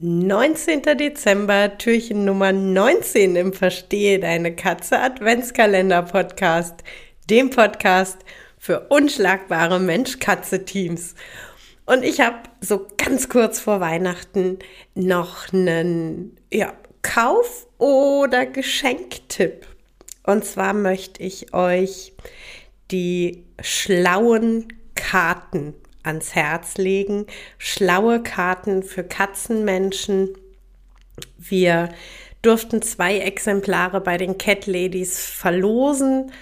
19. Dezember, Türchen Nummer 19 im Verstehe deine Katze Adventskalender Podcast, dem Podcast für unschlagbare Mensch-Katze-Teams. Und ich habe so ganz kurz vor Weihnachten noch einen ja, Kauf- oder Geschenktipp. Und zwar möchte ich euch die schlauen Karten ans Herz legen. Schlaue Karten für Katzenmenschen. Wir durften zwei Exemplare bei den Cat Ladies verlosen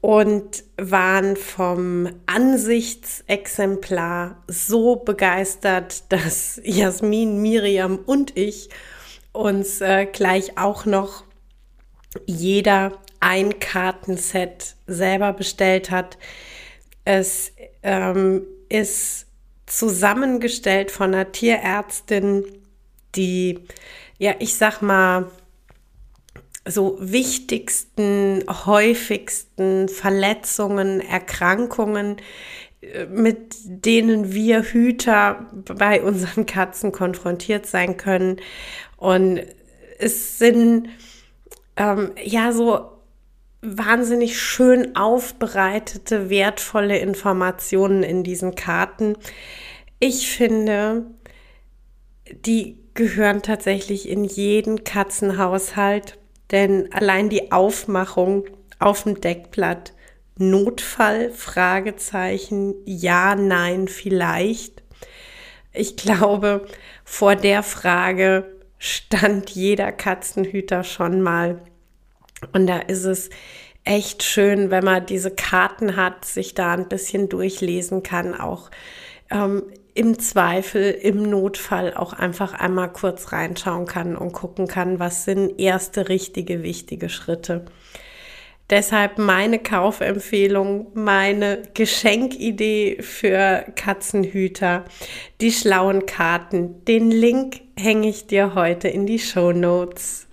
und waren vom Ansichtsexemplar so begeistert, dass Jasmin, Miriam und ich uns äh, gleich auch noch jeder ein Kartenset selber bestellt hat. Es ähm, ist zusammengestellt von einer Tierärztin, die, ja, ich sag mal, so wichtigsten, häufigsten Verletzungen, Erkrankungen, äh, mit denen wir Hüter bei unseren Katzen konfrontiert sein können. Und es sind ähm, ja so wahnsinnig schön aufbereitete, wertvolle Informationen in diesen Karten. Ich finde, die gehören tatsächlich in jeden Katzenhaushalt, denn allein die Aufmachung auf dem Deckblatt Notfall, Fragezeichen, ja, nein, vielleicht. Ich glaube, vor der Frage stand jeder Katzenhüter schon mal und da ist es echt schön, wenn man diese Karten hat, sich da ein bisschen durchlesen kann, auch ähm, im Zweifel, im Notfall auch einfach einmal kurz reinschauen kann und gucken kann, was sind erste richtige, wichtige Schritte. Deshalb meine Kaufempfehlung, meine Geschenkidee für Katzenhüter, die schlauen Karten. Den Link hänge ich dir heute in die Show Notes.